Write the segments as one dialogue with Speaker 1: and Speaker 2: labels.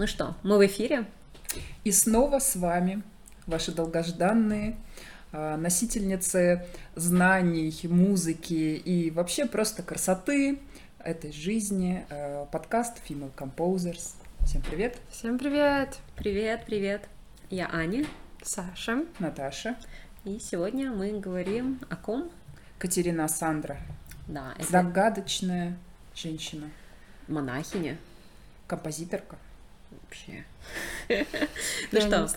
Speaker 1: Ну что, мы в эфире.
Speaker 2: И снова с вами ваши долгожданные а, носительницы знаний, музыки и вообще просто красоты этой жизни. А, подкаст Female Composers. Всем привет.
Speaker 3: Всем привет.
Speaker 1: Привет, привет. Я Аня.
Speaker 3: Саша.
Speaker 2: Наташа.
Speaker 1: И сегодня мы говорим о ком?
Speaker 2: Катерина Сандра.
Speaker 1: Да,
Speaker 2: это... Загадочная женщина.
Speaker 1: Монахиня.
Speaker 2: Композиторка.
Speaker 1: Вообще. Ну что,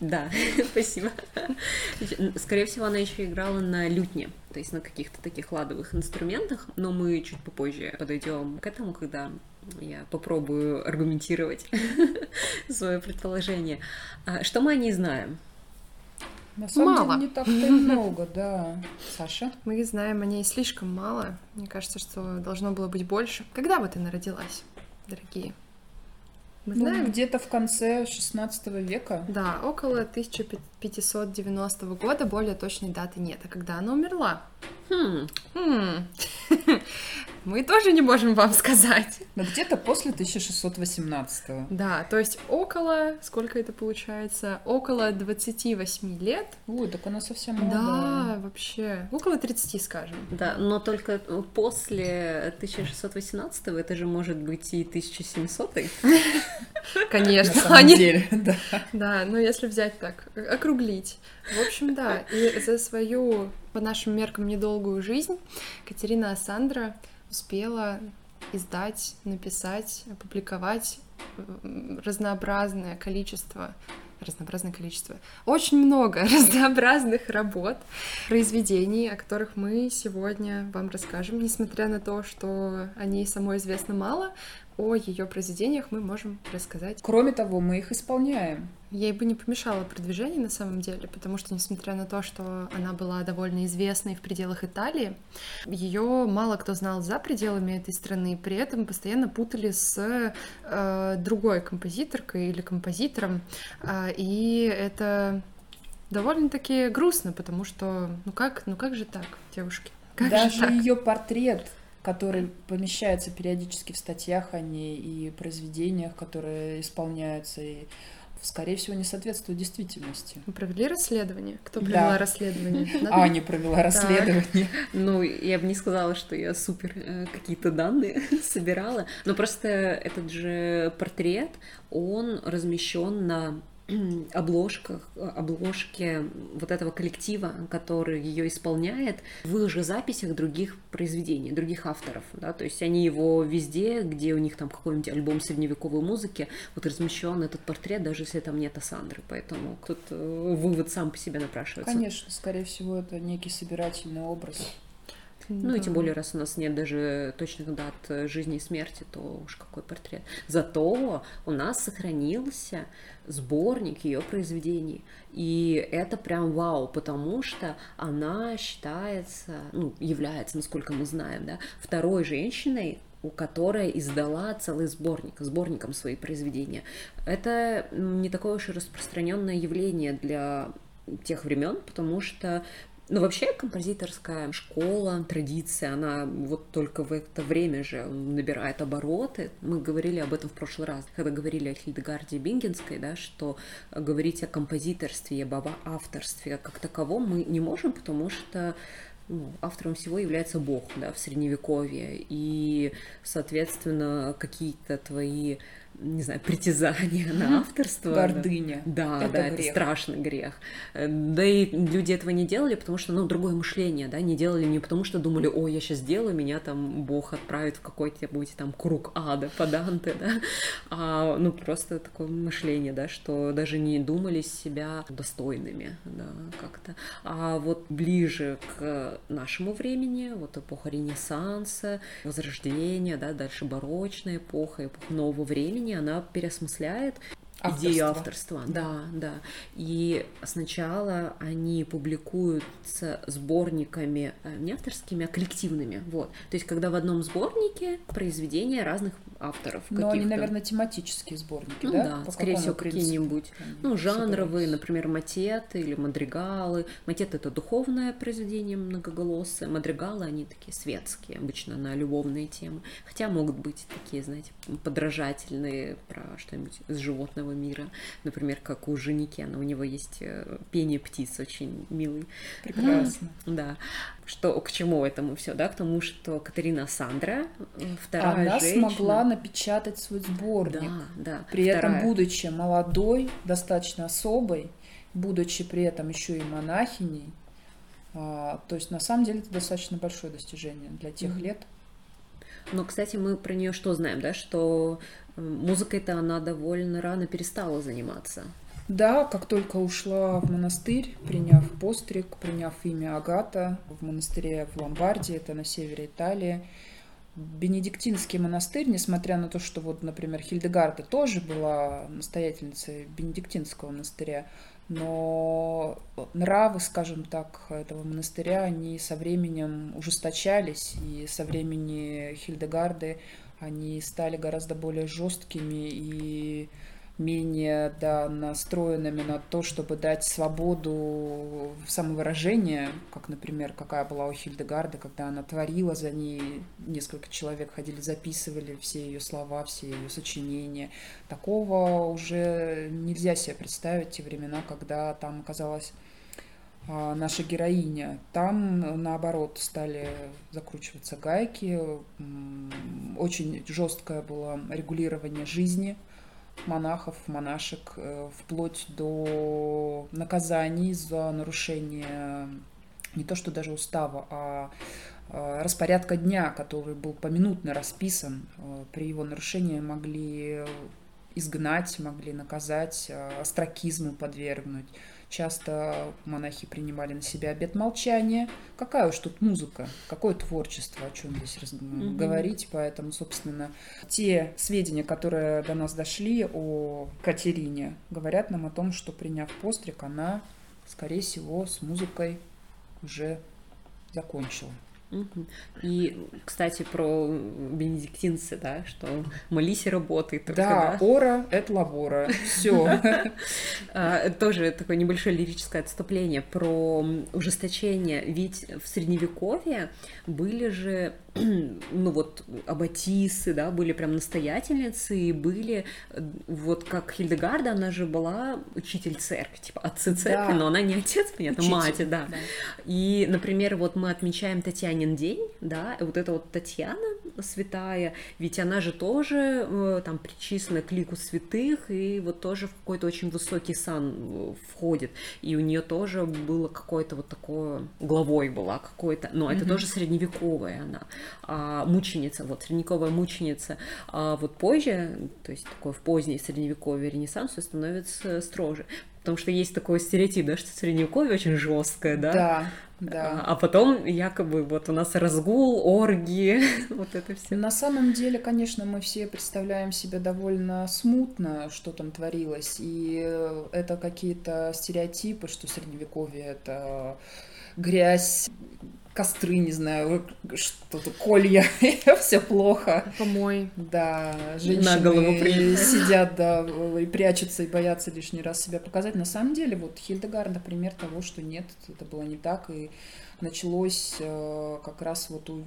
Speaker 1: да, спасибо. Скорее всего, она еще играла на лютне, то есть на каких-то таких ладовых инструментах, но мы чуть попозже подойдем к этому, когда я попробую аргументировать свое предположение. А что мы о ней знаем?
Speaker 2: На самом мало. деле не так-то и много, да. Саша?
Speaker 3: Мы знаем о ней слишком мало. Мне кажется, что должно было быть больше. Когда вот она родилась, дорогие?
Speaker 2: Мы ну, знаем? где-то в конце 16 века.
Speaker 3: Да, около 1590 года, более точной даты нет. А когда она умерла?
Speaker 1: Хм.
Speaker 3: Хм. Мы тоже не можем вам сказать.
Speaker 2: Но где-то после 1618.
Speaker 3: Да, то есть около, сколько это получается? Около 28 лет.
Speaker 2: Ой, так она совсем молодая.
Speaker 3: Да, вообще. Около 30, скажем.
Speaker 1: Да, но только после 1618 это же может быть и 1700
Speaker 3: Конечно.
Speaker 2: На самом деле, да.
Speaker 3: Да, но если взять так, округлить. В общем, да, и за свою, по нашим меркам, недолгую жизнь Катерина Асандра успела издать, написать, опубликовать разнообразное количество разнообразное количество, очень много разнообразных работ, произведений, о которых мы сегодня вам расскажем, несмотря на то, что о ней самой известно мало, о ее произведениях мы можем рассказать.
Speaker 2: Кроме того, мы их исполняем.
Speaker 3: Ей бы не помешало продвижение на самом деле, потому что, несмотря на то, что она была довольно известной в пределах Италии, ее мало кто знал за пределами этой страны, при этом постоянно путали с э, другой композиторкой или композитором, э, и это довольно-таки грустно, потому что, ну как, ну как же так, девушки? Как
Speaker 2: Даже ее портрет который помещается периодически в статьях о ней и произведениях, которые исполняются, и, скорее всего, не соответствует действительности.
Speaker 3: Вы провели расследование? Кто провела да. расследование?
Speaker 2: Аня провела расследование.
Speaker 1: Ну, я бы не сказала, что я супер э, какие-то данные собирала, но просто этот же портрет, он размещен на обложках, обложке вот этого коллектива, который ее исполняет, в их же записях других произведений, других авторов, да, то есть они его везде, где у них там какой-нибудь альбом средневековой музыки, вот размещен этот портрет, даже если там нет Асандры, поэтому тут э, вывод сам по себе напрашивается.
Speaker 2: Конечно, скорее всего, это некий собирательный образ.
Speaker 1: Ну и тем более, раз у нас нет даже точных дат жизни и смерти, то уж какой портрет. Зато у нас сохранился сборник ее произведений. И это прям вау, потому что она считается, ну, является, насколько мы знаем, да, второй женщиной, у которой издала целый сборник, сборником свои произведения. Это не такое уж и распространенное явление для тех времен, потому что ну, вообще композиторская школа, традиция, она вот только в это время же набирает обороты. Мы говорили об этом в прошлый раз, когда говорили о Хильдегарде Бингенской, да, что говорить о композиторстве, об авторстве как таковом мы не можем, потому что ну, автором всего является Бог, да, в Средневековье, и, соответственно, какие-то твои не знаю, притязание на авторство.
Speaker 2: Гордыня.
Speaker 1: Да, это да, грех. это страшный грех. Э, да и люди этого не делали, потому что, ну, другое мышление, да, не делали не потому что думали, ой, я сейчас сделаю, меня там Бог отправит в какой-нибудь там круг ада по Данте, да, а, ну, просто такое мышление, да, что даже не думали себя достойными, да, как-то. А вот ближе к нашему времени, вот эпоха Ренессанса, Возрождения, да, дальше барочная эпоха, эпоха нового времени, времени она переосмысляет Авторство. идею авторства. Да, да. И сначала они публикуются сборниками э, не авторскими, а коллективными. Вот. То есть, когда в одном сборнике произведения разных авторов.
Speaker 2: Но они, наверное, тематические сборники,
Speaker 1: ну,
Speaker 2: да?
Speaker 1: да, По скорее всего, какие-нибудь, ну, жанровые, например, матеты или мадригалы. Матет — это духовное произведение многоголосое, мадригалы, они такие светские, обычно на любовные темы. Хотя могут быть такие, знаете, подражательные про что-нибудь из животного мира. Например, как у Женикена, у него есть э, пение птиц очень милый.
Speaker 2: Прекрасно.
Speaker 1: Да. Что, к чему этому все, да? К тому, что Катерина Сандра, вторая
Speaker 2: Она
Speaker 1: женщина...
Speaker 2: смогла напечатать свой сборник.
Speaker 1: Да, да.
Speaker 2: При
Speaker 1: вторая.
Speaker 2: этом, будучи молодой, достаточно особой, будучи при этом еще и монахиней, а, то есть на самом деле это достаточно большое достижение для тех
Speaker 1: Мгм.
Speaker 2: лет.
Speaker 1: Но, кстати, мы про нее что знаем, да? Что э, музыкой-то она довольно рано перестала заниматься.
Speaker 2: Да, как только ушла в монастырь, приняв постриг, приняв имя Агата в монастыре в Ломбардии, это на севере Италии, Бенедиктинский монастырь, несмотря на то, что вот, например, Хильдегарда тоже была настоятельницей Бенедиктинского монастыря, но нравы, скажем так, этого монастыря, они со временем ужесточались, и со времени Хильдегарды они стали гораздо более жесткими и менее да, настроенными на то, чтобы дать свободу самовыражения, как, например, какая была у Хильдегарда, когда она творила за ней, несколько человек ходили, записывали все ее слова, все ее сочинения. Такого уже нельзя себе представить те времена, когда там оказалась а, наша героиня. Там, наоборот, стали закручиваться гайки, очень жесткое было регулирование жизни монахов, монашек, э, вплоть до наказаний за нарушение не то что даже устава, а э, распорядка дня, который был поминутно расписан. Э, При его нарушении могли изгнать, могли наказать, э, остракизму подвергнуть. Часто монахи принимали на себя обет молчания. Какая уж тут музыка, какое творчество, о чем здесь раз-
Speaker 1: Мгм.
Speaker 2: говорить. Поэтому, собственно, те сведения, которые до нас дошли о Катерине, говорят нам о том, что приняв постриг, она, скорее всего, с музыкой уже закончила.
Speaker 1: И, кстати, про бенедиктинцы, да, что молись и работай только,
Speaker 2: Да,
Speaker 1: да.
Speaker 2: ора — это лавора. Все.
Speaker 1: А, Тоже такое небольшое лирическое отступление про ужесточение. Ведь в средневековье были же, ну вот, аббатисы, да, были прям настоятельницы, и были, э, вот как Хильдегарда, она же была учитель церкви, типа отцы церкви,
Speaker 2: Да.
Speaker 1: но она не отец, понятно,
Speaker 2: Учитель,
Speaker 1: мать, да.
Speaker 2: да.
Speaker 1: И, например, вот мы отмечаем Татьянин день, да, и вот эта вот Татьяна святая, ведь она же тоже э, там причислена к лику святых, и вот тоже в какой-то очень высокий сан э, входит, и у нее тоже было какое-то вот такое, главой была какой-то, но это
Speaker 2: Мгм.
Speaker 1: тоже средневековая она, а, мученица, вот, средневековая мученица, а вот позже, то есть такое в позднее средневековье Ренессансу становится строже, потому что есть такой стереотип, да, что средневековье очень жесткое, да,
Speaker 2: Да, да.
Speaker 1: а потом якобы вот у нас разгул, оргии, вот это все.
Speaker 2: На самом деле, конечно, мы все представляем себе довольно смутно, что там творилось, и это какие-то стереотипы, что средневековье это грязь, костры, не знаю, что-то колья, все плохо.
Speaker 3: Помой.
Speaker 2: Да,
Speaker 1: На
Speaker 2: женщины
Speaker 1: голову приняли.
Speaker 2: сидят, да, и прячутся, и боятся лишний раз себя показать. На самом деле, вот Хильдегард, например, того, что нет, это было не так, и началось э, как раз вот, у-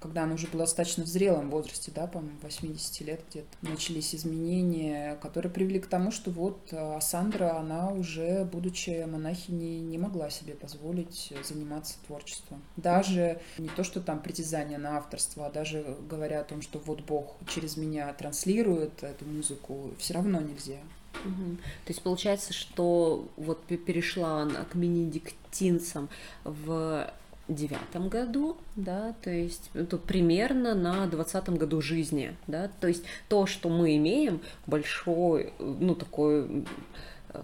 Speaker 2: когда она уже была достаточно в зрелом возрасте, да, по-моему, 80 лет где-то, начались изменения, которые привели к тому, что вот э, Сандра, она уже, будучи монахиней, не могла себе позволить заниматься творчеством. Даже не то, что там притязание на авторство, а даже говоря о том, что вот Бог через меня транслирует эту музыку, все равно нельзя.
Speaker 1: Мгм. То есть получается, что вот пе- перешла она к бенедиктинцам в девятом году, да, то есть это примерно на двадцатом году жизни, да, то есть то, что мы имеем, большой, ну, такой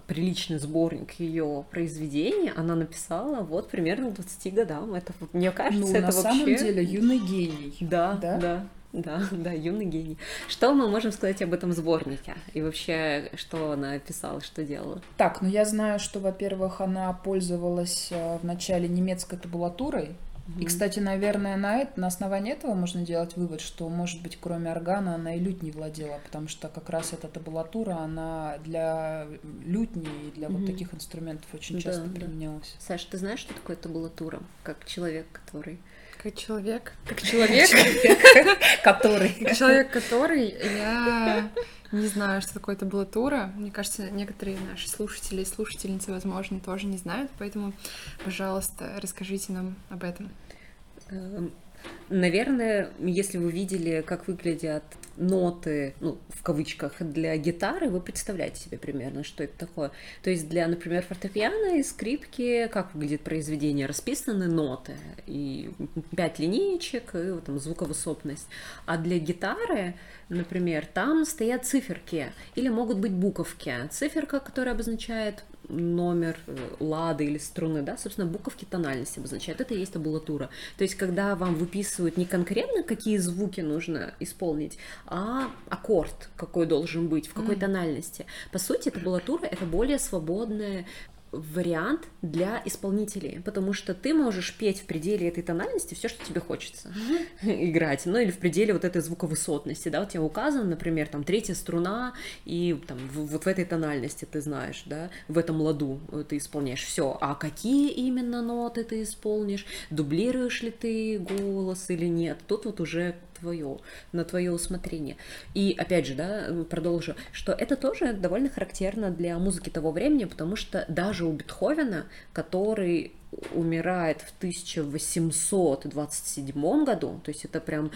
Speaker 1: приличный сборник ее произведений, она написала вот примерно к 20 годам. Это, мне кажется,
Speaker 2: ну,
Speaker 1: это
Speaker 2: на
Speaker 1: вообще...
Speaker 2: самом деле, юный гений.
Speaker 1: Да,
Speaker 2: Да?
Speaker 1: да, да, да, юный гений. Что мы можем сказать об этом сборнике? И вообще, что она писала, что делала?
Speaker 2: Так, ну я знаю, что, во-первых, она пользовалась э, вначале немецкой табулатурой, И, кстати, наверное, на, это, на основании этого можно делать вывод, что, может быть, кроме органа она и лють не владела, потому что как раз эта табулатура, она для лютни и для mm-hmm. вот таких инструментов очень да, часто да. применялась.
Speaker 1: Саша, ты знаешь, что такое табулатура? Как человек, который...
Speaker 3: Как человек?
Speaker 2: Как человек? Который.
Speaker 3: Как человек, который я не знаю, что такое табулатура. Мне кажется, некоторые наши слушатели и слушательницы, возможно, тоже не знают, поэтому, пожалуйста, расскажите нам об этом.
Speaker 1: Эм, наверное, если вы видели, как выглядят ноты, ну, в кавычках, для гитары, вы представляете себе примерно, что это такое. То есть для, например, фортепиано и скрипки, как выглядит произведение, расписаны ноты, и пять линеечек, и вот там звуковысотность. А для гитары, например, там стоят циферки, или могут быть буковки. Циферка, которая обозначает номер э, лады или струны, да, собственно, буковки тональности обозначают. Это и есть табулатура. То есть, когда вам выписывают не конкретно, какие звуки нужно исполнить, а аккорд, какой должен быть, в какой mm. тональности. По сути, табулатура — это более свободная вариант для исполнителей, потому что ты можешь петь в пределе этой тональности все, что тебе хочется mm-hmm. играть, ну или в пределе вот этой звуковысотности, да, у тебя указано, например, там третья струна и там в, вот в этой тональности ты знаешь, да, в этом ладу ты исполняешь все, а какие именно ноты ты исполнишь, дублируешь ли ты голос или нет, тут вот уже твое, на твое усмотрение. И опять же, да, продолжу, что это тоже довольно характерно для музыки того времени, потому что даже у Бетховена, который умирает в 1827 году, то есть это прям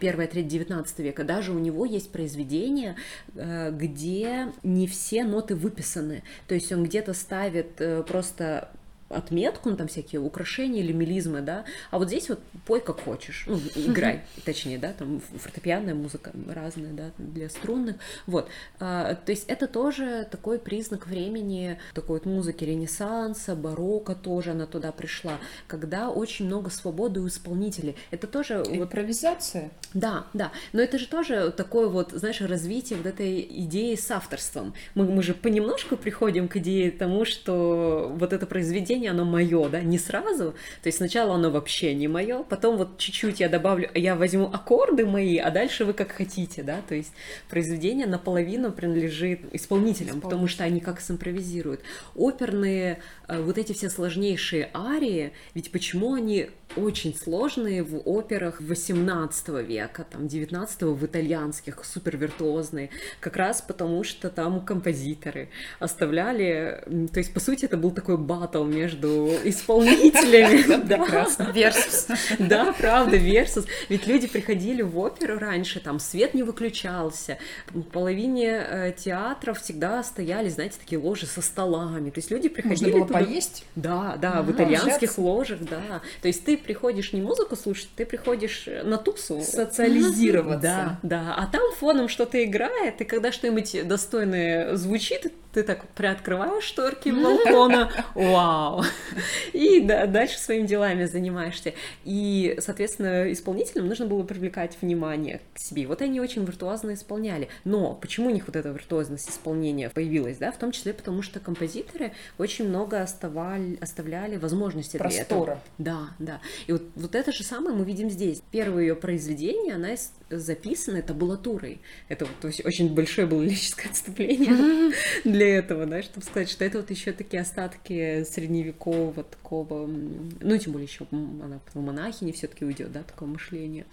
Speaker 1: первая треть 19 века, даже у него есть произведения, э, где не все ноты выписаны. То есть он где-то ставит э, просто отметку, ну, там всякие украшения или мелизмы, да, а вот здесь вот пой как хочешь, ну, играй, точнее, да, там фортепианная музыка разная, да, для струнных, вот, а, то есть это тоже такой признак времени, такой вот музыки ренессанса, барокко тоже она туда пришла, когда очень много свободы у исполнителей, это тоже...
Speaker 2: Импровизация? Вот,
Speaker 1: да, да, но это же тоже такое вот, знаешь, развитие вот этой идеи с авторством, мы, мы же понемножку приходим к идее тому, что вот это произведение произведение, оно мое, да, не сразу. То есть сначала оно вообще не мое, потом вот чуть-чуть я добавлю, я возьму аккорды мои, а дальше вы как хотите, да. То есть произведение наполовину принадлежит исполнителям, потому что они как симпровизируют. Оперные э, вот эти все сложнейшие арии, ведь почему они очень сложные в операх 18 века, там 19 в итальянских, супер виртуозные, как раз потому что там композиторы оставляли, то есть по сути это был такой батл между исполнителями.
Speaker 2: Прекрасно.
Speaker 3: Versus.
Speaker 1: Да, правда, versus. Ведь люди приходили в оперу раньше, там свет не выключался, в половине э, театров всегда стояли, знаете, такие ложи со столами, то есть люди приходили...
Speaker 2: Можно было поесть?
Speaker 1: Да, да, в итальянских ложах, да. То есть ты приходишь не музыку слушать, ты приходишь на тусу.
Speaker 2: Социализироваться.
Speaker 1: Да, да. А там фоном что-то играет, и когда что-нибудь достойное звучит, ты так приоткрываешь шторки балкона, вау, и да, дальше своими делами занимаешься. И, соответственно, исполнителям нужно было привлекать внимание к себе. Вот они очень виртуозно исполняли. Но почему у них вот эта виртуозность исполнения появилась, да, в том числе потому, что композиторы очень много оставали, оставляли возможности
Speaker 2: Простора.
Speaker 1: для этого. Да, да. И вот, вот это же самое мы видим здесь. Первое ее произведение, она записана табулатурой. Это вот, очень большое было лирическое отступление для этого, да, чтобы сказать, что это вот еще такие остатки средневекового такого, ну, тем более еще она в монахини все-таки уйдет, да, такое мышление.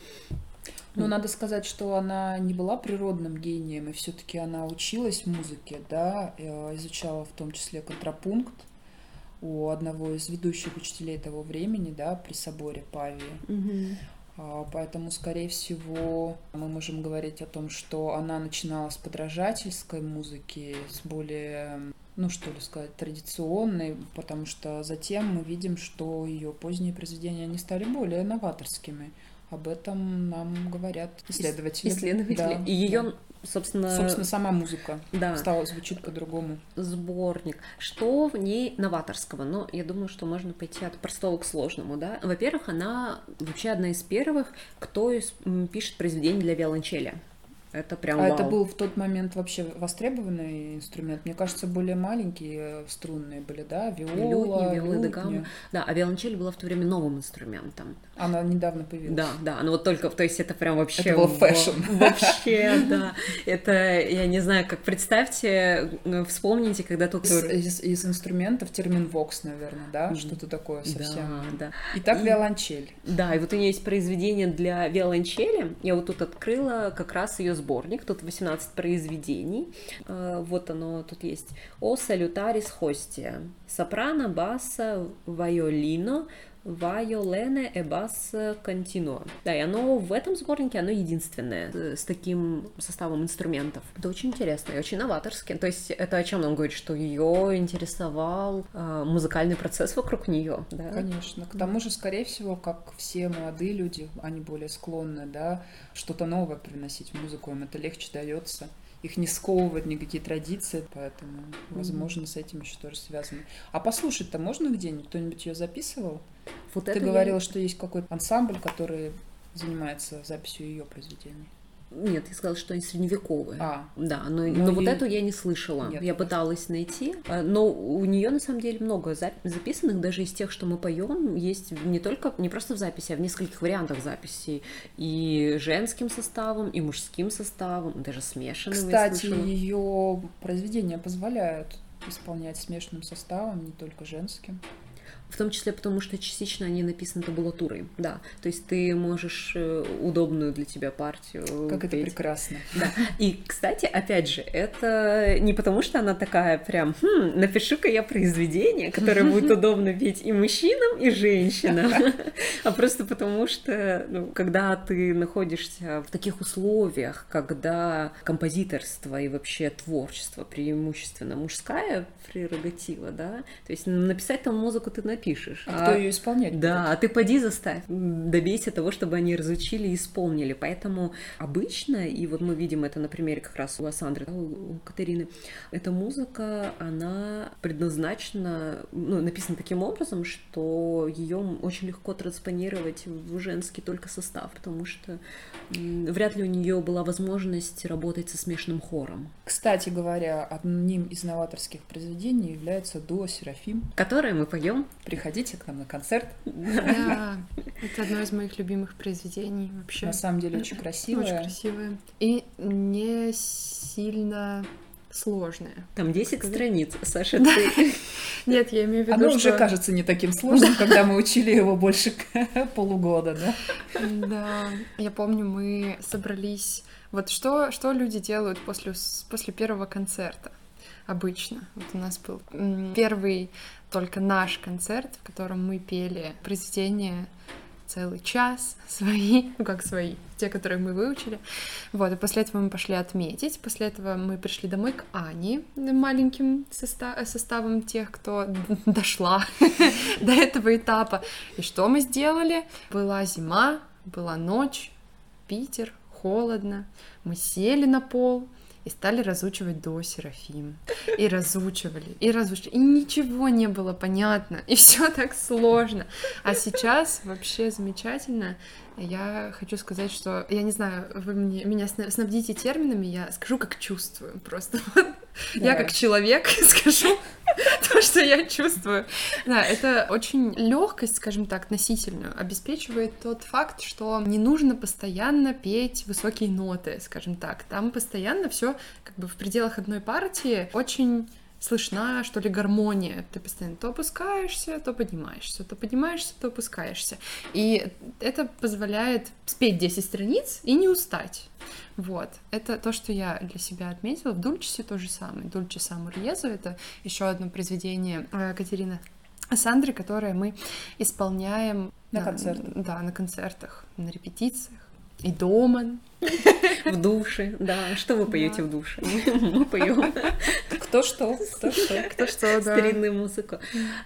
Speaker 2: Но ну, надо сказать, что она не была природным гением, и все-таки она училась музыке, да, э, изучала в том числе контрапункт у одного из ведущих учителей того времени, да, при соборе Павии.
Speaker 1: Mm-hmm.
Speaker 2: Поэтому, скорее всего, мы можем говорить о том, что она начинала с подражательской музыки, с более, ну что ли сказать, традиционной, потому что затем мы видим, что ее поздние произведения, они стали более новаторскими. Об этом нам говорят исследователи.
Speaker 1: Исследователи. Да, и ее да собственно...
Speaker 2: Собственно, сама музыка да. стала звучит по-другому.
Speaker 1: Сборник. Что в ней новаторского? Ну, я думаю, что можно пойти от простого к сложному, да. Во-первых, она вообще одна из первых, кто пишет произведения для виолончели. Это прям
Speaker 2: А
Speaker 1: вау.
Speaker 2: это был в тот момент вообще востребованный инструмент? Мне кажется, более маленькие струнные были, да? Виола,
Speaker 1: Лютни, виолы гамма. Да, а виолончель была в то время новым инструментом.
Speaker 2: Она недавно появилась.
Speaker 1: Да, да, ну вот только, то есть это прям вообще...
Speaker 2: Это был fashion.
Speaker 1: Вообще, да. Это, я не знаю, как представьте, э, вспомните, когда тут...
Speaker 2: Из, инструментов терменвокс, наверное, да? Что-то такое совсем.
Speaker 1: Да, да.
Speaker 2: Итак,
Speaker 1: И-
Speaker 2: виолончель.
Speaker 1: Да, и вот у нее есть произведение для виолончели. Я вот тут открыла как раз ее сборник. Тут 18 произведений. Э, Вот оно тут есть. О салютарис хостия. Сопрано, басса, вайолино, Вайолене и бас континуа. Да, и оно в этом сборнике, оно единственное э, с таким составом инструментов. Это очень интересно и очень новаторски. То есть это о чем нам говорит, что ее интересовал э, музыкальный процесс вокруг нее, да?
Speaker 2: Конечно. К тому же, скорее всего, как все молодые люди, они более склонны, да, что-то новое приносить в музыку, им это легче дается. Их не сковывают никакие традиции, поэтому, возможно, с этим еще тоже связано. А послушать-то можно где-нибудь? Кто-нибудь ее записывал?
Speaker 1: Вот
Speaker 2: Ты
Speaker 1: это я-
Speaker 2: говорила, что есть какой-то ансамбль, который занимается записью ее произведений.
Speaker 1: Нет, я сказала, что они средневековые.
Speaker 2: А,
Speaker 1: Да, но,
Speaker 2: Ну
Speaker 1: но вот
Speaker 2: и-
Speaker 1: эту я не слышала.
Speaker 2: Нет.
Speaker 1: Я пыталась найти, э, но у нее на самом деле много зап- записанных, даже из тех, что мы поем, есть не только не просто в записи, а в нескольких вариантах записей и женским составом, и мужским составом, даже смешанным.
Speaker 2: кстати, ее произведения позволяют исполнять смешанным составом, не только женским.
Speaker 1: В том числе потому, что частично они написаны табулатурой. Да, то есть ты можешь э, удобную для тебя партию
Speaker 2: Как это
Speaker 1: петь.
Speaker 2: прекрасно.
Speaker 1: Да. И, кстати, опять же, это не потому, что она такая прям, хм, напишу-ка я произведение, которое будет удобно петь и мужчинам, и женщинам, а просто потому что, ну, когда ты находишься в таких условиях, когда композиторство и вообще творчество преимущественно мужская прерогатива, да, то есть написать там музыку ты напишешь.
Speaker 2: А кто ее исполнять?
Speaker 1: Да, а ты поди заставь, добейся того, чтобы они разучили и исполнили. Поэтому обычно, и вот мы видим это на примере как раз у Асандры, да, у Катерины, эта музыка, она предназначена, ну, написана таким образом, что ее очень легко транспонировать в женский только состав, потому что вряд ли у нее была возможность работать со смешанным хором,
Speaker 2: Кстати говоря, одним из новаторских произведений является дуо Серафим.
Speaker 1: которое мы поем.
Speaker 2: Приходите к нам на концерт.
Speaker 3: Да, это одно из моих любимых произведений вообще.
Speaker 2: На самом деле очень
Speaker 3: Очень
Speaker 2: красивое.
Speaker 3: красивое. И не сильно сложное.
Speaker 1: Там 10
Speaker 3: Сказать?
Speaker 1: страниц, Саша, ты...
Speaker 3: Нет, я имею в виду,
Speaker 2: Оно
Speaker 3: что...
Speaker 2: уже кажется не таким сложным, когда мы учили его больше полугода, да?
Speaker 3: Да, я помню, мы собрались... Вот что, что люди делают после, после первого концерта обычно? Вот у нас был первый только наш концерт, в котором мы пели произведения целый час свои, ну как свои, те, которые мы выучили. Вот, и после этого мы пошли отметить. После этого мы пришли домой к Ане, маленьким соста- составом тех, кто дошла до этого этапа. И что мы сделали? Была зима, была ночь, Питер, холодно. Мы сели на пол и стали разучивать до Серафим. И разучивали, и разучивали. И ничего не было понятно. И все так сложно. А сейчас вообще замечательно. Я хочу сказать, что, я не знаю, вы мне, меня сна- снабдите терминами, я скажу, как чувствую. Просто я как человек скажу то, что я чувствую. Да, это очень легкость, скажем так, относительную обеспечивает тот факт, что не нужно постоянно петь высокие ноты, скажем так. Там постоянно все как бы в пределах одной партии очень слышна, что ли, гармония. Ты постоянно то опускаешься, то поднимаешься, то поднимаешься, то опускаешься. И это позволяет спеть 10 страниц и не устать. Вот, это то, что я для себя отметила. В Дульчесе то же самое. Дульче Самурьезу — это еще одно произведение э, Катерины Сандры, которое мы исполняем
Speaker 2: На концертах.
Speaker 3: Да, на концертах, на репетициях и дома.
Speaker 1: В душе, да. Что вы поете в душе? Мы поем
Speaker 2: Кто что, кто что.
Speaker 3: Кто что, да.
Speaker 1: старинную музыку.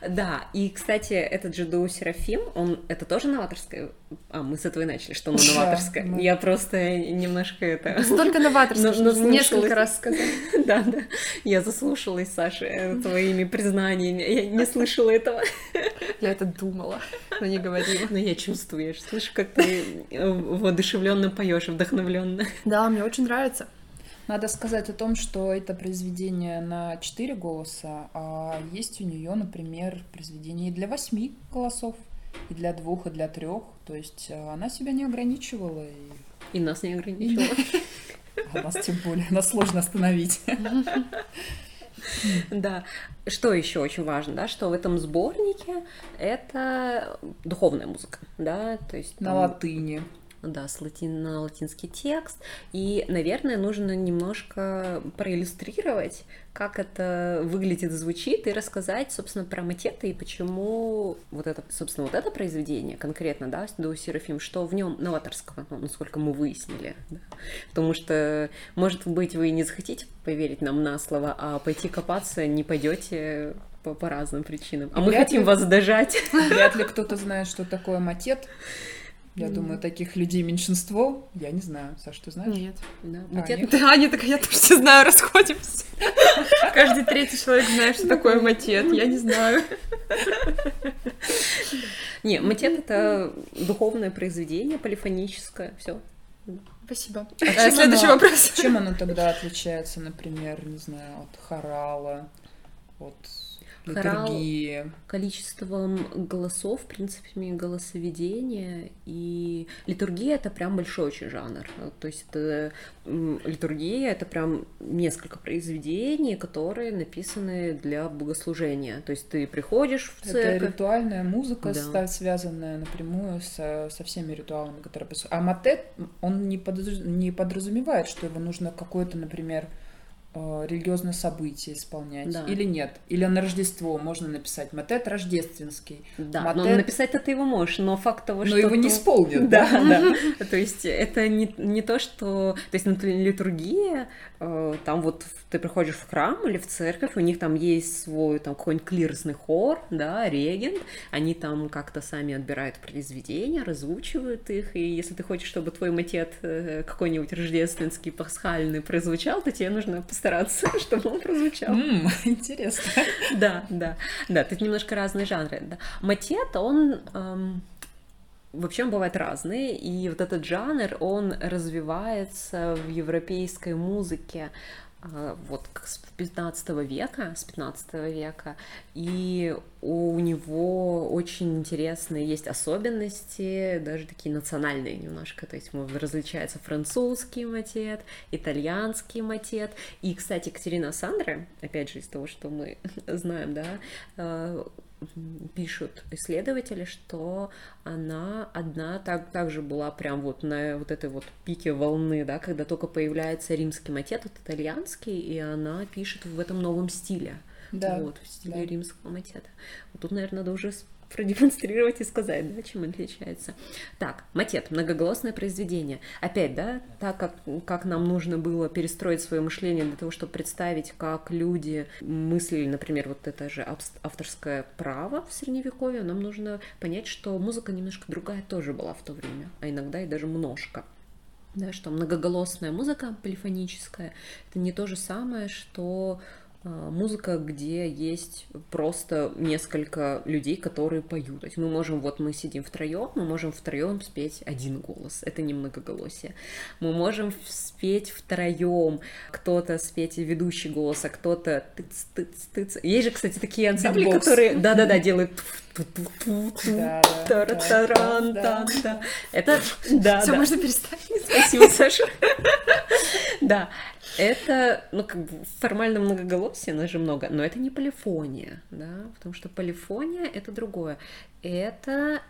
Speaker 1: Да, и, кстати, этот же дуо Серафим, он, это тоже новаторское? А, мы с этого и начали, что оно
Speaker 2: Да,
Speaker 1: новаторское.
Speaker 2: мы-
Speaker 1: Я просто немножко это...
Speaker 3: Столько
Speaker 1: Ну,
Speaker 3: что
Speaker 1: наслушалась.
Speaker 3: несколько раз сказала.
Speaker 1: Да, да. Я заслушалась, Саша, э, твоими признаниями. Я не слышала этого.
Speaker 3: Я это думала. но не говорила.
Speaker 1: Но я чувствую, я слышу, как ты воодушевленно поешь, вдохновленно.
Speaker 3: Да, мне очень нравится.
Speaker 2: Надо сказать о том, что это произведение на четыре голоса, а есть у нее, например, произведение для восьми голосов, и для двух, и для трех. То есть э, она себя не ограничивала.
Speaker 1: И, и нас не ограничивала.
Speaker 2: А нас тем более, нас сложно остановить.
Speaker 1: Да. Что еще очень важно, да, что в этом сборнике это духовная музыка, да, то есть
Speaker 2: на латыни
Speaker 1: да, с латин, на латинский текст. И, наверное, нужно немножко проиллюстрировать, как это выглядит, звучит, и рассказать, собственно, про матеты и почему вот это, собственно, вот это произведение конкретно, да, до Серафим, что в нем новаторского, ну, насколько мы выяснили. Да? Потому что, может быть, вы не захотите поверить нам на слово, а пойти копаться не пойдете по, по разным причинам. А мы хотим ли, вас дожать.
Speaker 2: Вряд ли кто-то знает, что такое матет. Я mm. думаю, таких людей меньшинство. Я не знаю. Саша, ты знаешь?
Speaker 3: Нет.
Speaker 1: Да,
Speaker 3: а, матет... нет? да Аня такая, я тоже все знаю, расходимся. Каждый третий человек знает, что такое матет. Я не знаю.
Speaker 1: Не, матет — это духовное произведение, полифоническое, все.
Speaker 3: Спасибо.
Speaker 2: А следующий оно, вопрос. Чем оно тогда отличается, например, не знаю, от хорала, от литургии.
Speaker 1: Хорал количеством голосов, принципами голосоведения, и литургия это прям большой очень жанр. То есть это литургия это прям несколько произведений, которые написаны для богослужения. То есть ты приходишь в церковь.
Speaker 2: Это ритуальная музыка, да. связанная напрямую со, со всеми ритуалами, которые А матет, он не, подразумевает, не подразумевает, что его нужно какое-то, например, религиозное событие исполнять да. или нет? Или на Рождество можно написать мотет рождественский.
Speaker 1: Да,
Speaker 2: мотет...
Speaker 1: но написать это его можешь, но факт того,
Speaker 2: но
Speaker 1: что...
Speaker 2: Но его не исполнят.
Speaker 1: Да, да. То есть это не, не то, что... То есть, например, литургия, э, там вот ты приходишь в храм или в церковь, у них там есть свой там какой-нибудь клиросный хор, да, регент, они там как-то сами отбирают произведения, разучивают их, и если ты хочешь, чтобы твой мотет э, какой-нибудь рождественский, пасхальный прозвучал, то тебе нужно постараться, чтобы он прозвучал.
Speaker 2: Mm, интересно.
Speaker 1: Да, да, да, тут немножко разные жанры. Да. Матет, он эм, Вообще он бывает разный, и вот этот жанр, он развивается в европейской музыке а, вот с 15 века, с 15 века, и у него очень интересные есть особенности, даже такие национальные немножко, то есть различается французский матет, итальянский матет, и, кстати, Катерина Сандра, опять же, из того, что мы знаем, да, а, пишут исследователи, что она одна так, также была прям вот на вот этой вот пике волны, да, когда только появляется римский матет, вот итальянский, и она пишет в этом новом стиле.
Speaker 2: Да.
Speaker 1: Вот, в стиле
Speaker 2: да.
Speaker 1: римского матета. Вот тут, наверное, надо уже продемонстрировать и сказать, да, чем отличается. Так, матет, многоголосное произведение. Опять, да, так как, как нам нужно было перестроить свое мышление для того, чтобы представить, как люди мыслили, например, вот это же авторское право в Средневековье, нам нужно понять, что музыка немножко другая тоже была в то время, а иногда и даже множко да, что многоголосная музыка полифоническая это не то же самое, что музыка, где есть просто несколько людей, которые поют. То есть мы можем, вот мы сидим втроем, мы можем втроем спеть один голос. Это не многоголосие. Мы можем спеть втроем, кто-то спеть ведущий голос, а кто-то тыц, тыц, тыц. Есть же, кстати, такие ансамбли, Битбокс. которые, да-да-да, делают это, да,
Speaker 3: Все, можно перестать.
Speaker 1: Спасибо, Саша. Да, это, ну, как бы формально многоголосие, нас же много, но это не полифония, да, потому что полифония — это другое. Это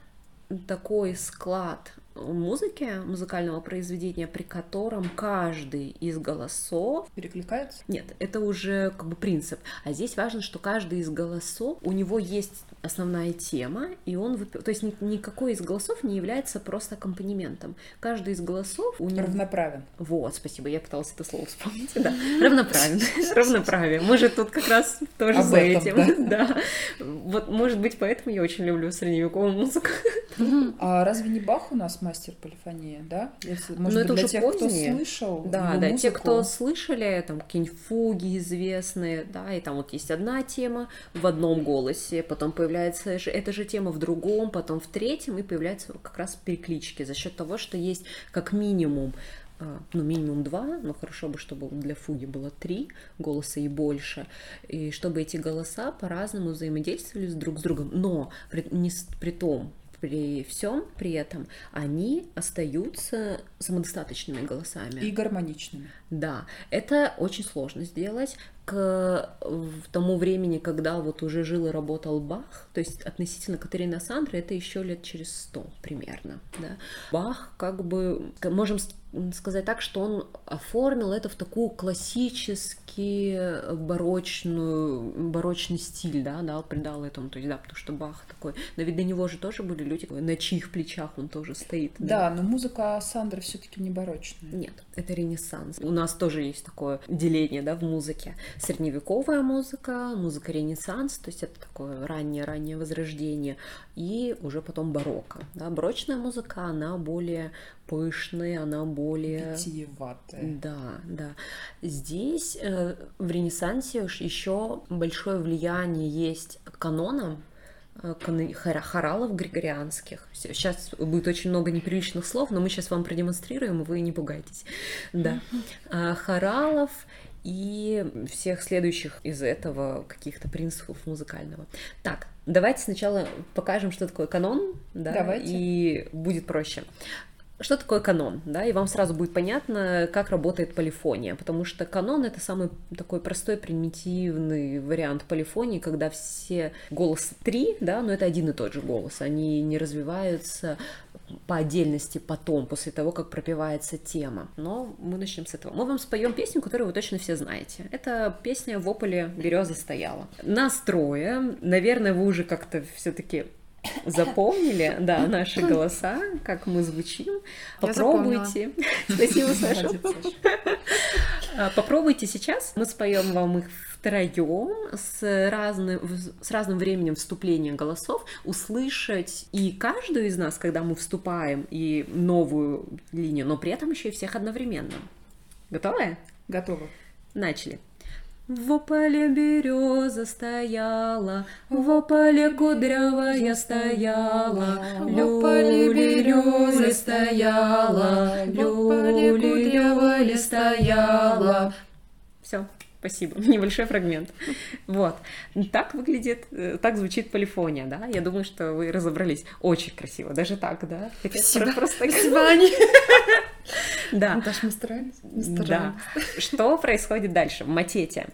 Speaker 1: такой склад музыки, музыкального произведения, при котором каждый из голосов...
Speaker 2: Перекликается?
Speaker 1: Нет, это уже как бы принцип. А здесь важно, что каждый из голосов, у него есть основная тема, и он... Вып... То есть никакой из голосов не является просто аккомпанементом. Каждый из голосов... У
Speaker 2: него... Равноправен.
Speaker 1: Вот, спасибо, я пыталась это слово вспомнить. Да, равноправен. Равноправие. Может, тут как раз тоже за этим. Да. Вот, может быть, поэтому я очень люблю средневековую музыку,
Speaker 2: А разве не Бах у нас мастер полифонии, да? Если, может
Speaker 1: Но Ну, это
Speaker 2: для
Speaker 1: уже
Speaker 2: тех,
Speaker 1: позднее.
Speaker 2: кто слышал
Speaker 1: Да, да, те,
Speaker 2: музыку.
Speaker 1: кто слышали, там, какие-нибудь фуги известные, да, и там вот есть одна тема в одном голосе, потом появляется эта же тема в другом, потом в третьем, и появляются как раз переклички за счет того, что есть как минимум а, ну, минимум два, но хорошо бы, чтобы для фуги было три голоса и больше, и чтобы эти голоса по-разному взаимодействовали друг с другом, но при, не при том, при всем при этом они остаются самодостаточными голосами.
Speaker 2: И гармоничными.
Speaker 1: Да, это очень сложно сделать к тому времени, когда вот уже жил и работал Бах, то есть относительно Катерины Сандры, это еще лет через сто примерно, да. Бах, как бы, можем сказать так, что он оформил это в такую классический барочную, барочный стиль, да, да, придал этому, то есть, да, потому что Бах такой, но ведь до него же тоже были люди, на чьих плечах он тоже стоит.
Speaker 2: Да, но музыка Сандры все-таки не барочная.
Speaker 1: Нет, это ренессанс. У нас тоже есть такое деление, да, в музыке. Средневековая музыка, музыка ренессанс, то есть это такое раннее-раннее возрождение, и уже потом барокко. Да. Барочная музыка, она более пышная, она более...
Speaker 2: Витиеватая.
Speaker 1: Да, да. Здесь э, в Ренессансе еще большое влияние есть канона, э, хоралов григорианских. Сейчас будет очень много неприличных слов, но мы сейчас вам продемонстрируем, вы не пугайтесь. Да. А, Хоралов и всех следующих из этого каких-то принципов музыкального. Так, давайте сначала покажем, что такое канон, да,
Speaker 2: Давайте.
Speaker 1: и будет проще. Что такое канон, да, и вам сразу будет понятно, как работает полифония, потому что канон это самый такой простой, примитивный вариант полифонии, когда все голосы три, да, но это один и тот же голос, они не развиваются по отдельности потом, после того, как пропевается тема. Но мы начнем с этого. Мы вам споем песню, которую вы точно все знаете. Это песня «В ополе береза стояла». Настроя, наверное, вы уже как-то все-таки запомнили, да, наши голоса, как мы звучим. Попробуйте. Спасибо, Саша. А, Попробуйте сейчас. Мы споем вам их втроем с разным, с разным временем вступления голосов, услышать и каждую из нас, когда мы вступаем, и новую линию, но при этом еще и всех одновременно. Готовы?
Speaker 2: Готово.
Speaker 1: Начали. В ополе береза стояла, в ополе кудрявая стояла,
Speaker 3: В ополе береза
Speaker 1: стояла,
Speaker 3: ополе кудрявая стояла.
Speaker 1: Спасибо. Небольшой фрагмент. Вот. Так выглядит, э, так звучит полифония, да? Я думаю, что вы разобрались. Очень красиво, даже так, да? Хотя
Speaker 3: Спасибо.
Speaker 1: Просто...
Speaker 3: Спасибо, Аня.
Speaker 1: Да.
Speaker 3: Наташ, мы старались. Мы
Speaker 1: Да.
Speaker 3: старались.
Speaker 1: Что происходит дальше в матете?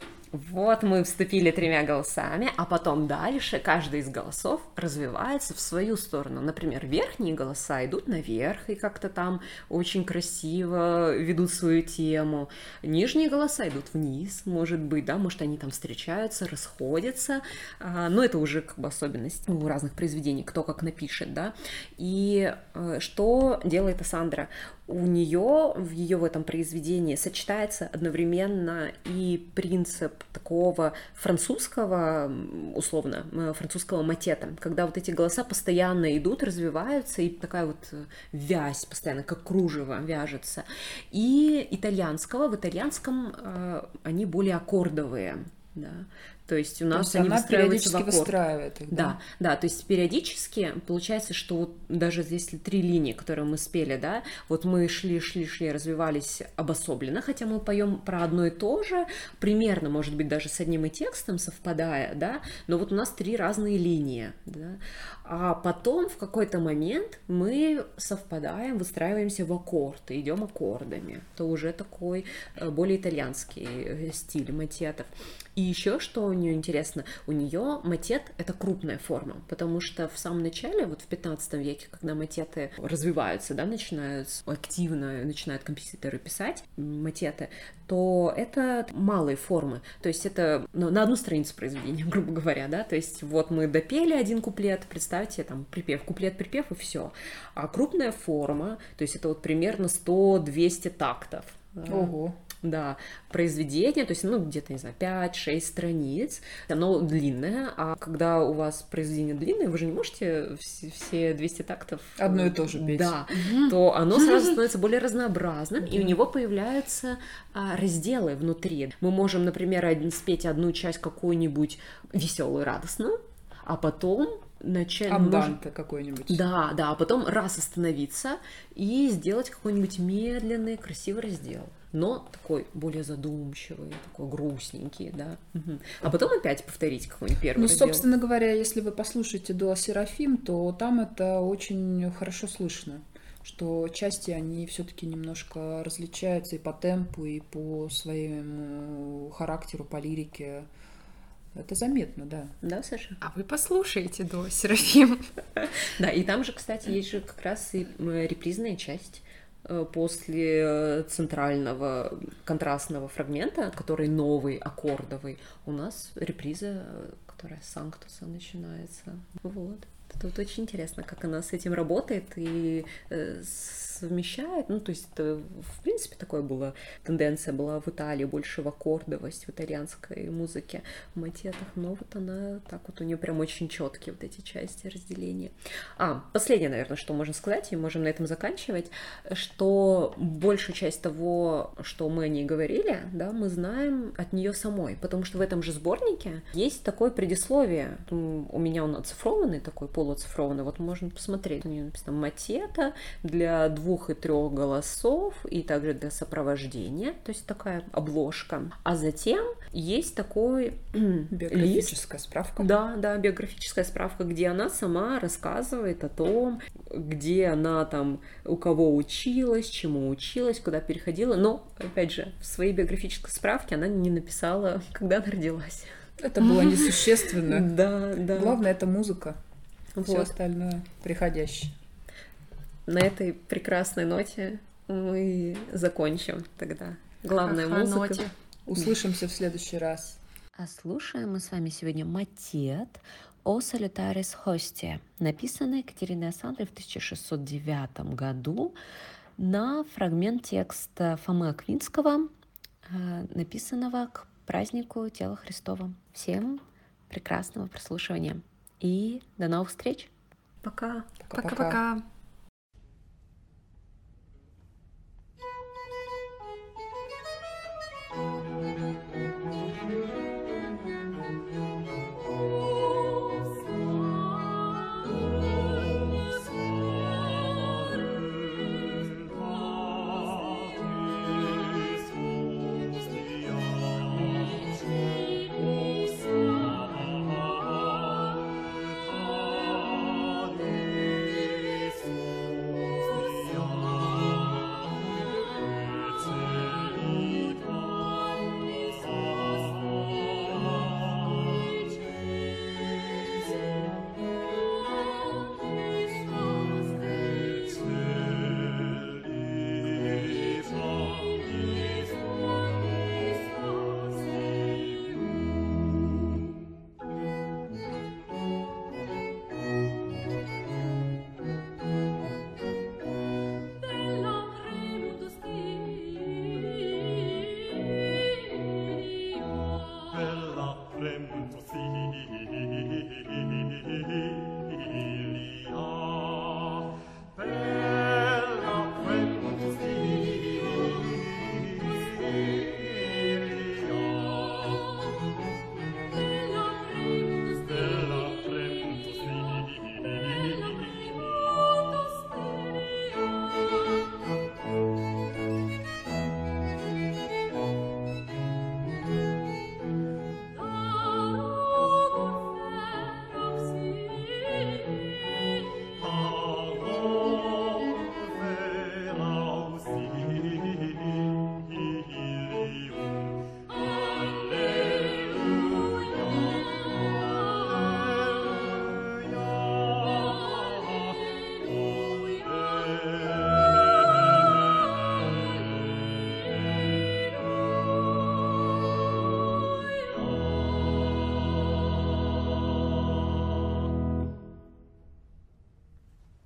Speaker 1: Вот мы вступили тремя голосами, а потом дальше каждый из голосов развивается в свою сторону. Например, верхние голоса идут наверх и как-то там очень красиво ведут свою тему. Нижние голоса идут вниз, может быть, да, может они там встречаются, расходятся. А, Но это уже как бы особенность у разных произведений, кто как напишет, да. И э, что делает Асандра? у нее в ее в этом произведении сочетается одновременно и принцип такого французского, условно, э, французского матета, когда вот эти голоса постоянно идут, развиваются, и такая вот э, вязь постоянно, как кружево вяжется. И итальянского, в итальянском э, они более аккордовые, да. То есть у
Speaker 2: То
Speaker 1: нас
Speaker 2: есть
Speaker 1: они
Speaker 2: она
Speaker 1: выстраиваются в
Speaker 2: периодически
Speaker 1: аккорд.
Speaker 2: выстраивает их,
Speaker 1: Да, да, то есть периодически получается, что вот даже если три линии, которые мы спели, да, вот мы шли, шли, шли, развивались обособленно, хотя мы поем про одно и то же, примерно, может быть, даже с одним и текстом совпадая, да, но вот у нас три разные линии, да, а потом в какой-то момент мы совпадаем, выстраиваемся в аккорд, идем аккордами, то уже такой э, более итальянский э, стиль матетов. И еще что нее интересно, у нее матет это крупная форма, потому что в самом начале, вот в 15 веке, когда матеты развиваются, да, начинают активно, начинают композиторы писать матеты, то это малые формы, то есть это ну, на одну страницу произведения, грубо говоря, да, то есть вот мы допели один куплет, представьте, там припев, куплет, припев и все, а крупная форма, то есть это вот примерно 100-200 тактов.
Speaker 2: Ого.
Speaker 1: Да, произведение, то есть, ну, где-то, не знаю, 5-6 страниц, оно длинное, а когда у вас произведение длинное, вы же не можете все, все 200 тактов...
Speaker 2: Одно и то же петь.
Speaker 1: Да, то оно сразу становится более разнообразным, и у него появляются а, разделы внутри. Мы можем, например, спеть одну часть какую-нибудь веселую, радостную, а потом начать...
Speaker 2: Анданте какой-нибудь.
Speaker 1: да, да, а потом раз остановиться и сделать какой-нибудь медленный, красивый раздел. Но такой более задумчивый, такой грустненький, да. А потом опять повторить какой-нибудь первый
Speaker 2: Ну,
Speaker 1: раздел.
Speaker 2: собственно говоря, если вы послушаете Дуа Серафим, то там это очень хорошо слышно, что части, они все-таки немножко различаются и по темпу, и по своему характеру, по лирике. Это заметно, да.
Speaker 1: Да, Саша?
Speaker 3: А вы послушаете до Серафим.
Speaker 1: Да, и там же, кстати, есть же как раз и репризная часть после э, центрального контрастного фрагмента, который новый, аккордовый, у нас реприза, э, которая с Санктуса начинается. Вот. Вот очень интересно, как она с этим работает и э, совмещает. Ну, то есть, это, в принципе, такое было, тенденция была в Италии, больше в аккордовость в итальянской музыке, в матетах, но вот она так вот, у нее прям очень четкие вот эти части разделения. А, последнее, наверное, что можно сказать, и можем на этом заканчивать, что большую часть того, что мы о ней говорили, да, мы знаем от нее самой, потому что в этом же сборнике есть такое предисловие. У меня он оцифрованный, такой полуоцифрованный, вот можно посмотреть. У нее написано «Матета для двух и трех голосов и также для сопровождения», то есть такая обложка. А затем есть такой лист,
Speaker 2: Биографическая справка.
Speaker 1: да, да, биографическая справка, где она сама рассказывает о том, где она там, у кого училась, чему училась, куда переходила. Но, опять же, в своей биографической справке она не написала, когда она родилась.
Speaker 2: Это было несущественно.
Speaker 1: Да, да.
Speaker 2: Главное это музыка, все
Speaker 1: Вот.
Speaker 2: остальное приходящее.
Speaker 1: На этой прекрасной ноте мы закончим тогда. Главная
Speaker 3: Ха-ха,
Speaker 1: музыка.
Speaker 3: ноте.
Speaker 2: Услышимся в следующий раз.
Speaker 1: А слушаем мы с вами сегодня «Матет» о Солитарис Хосте, написанный Екатериной Асандрой в 1609 году на фрагмент текста Фомы Аквинского, э, написанного к празднику Тела Христова. Всем прекрасного прослушивания и до новых встреч! Пока!
Speaker 2: Пока-пока.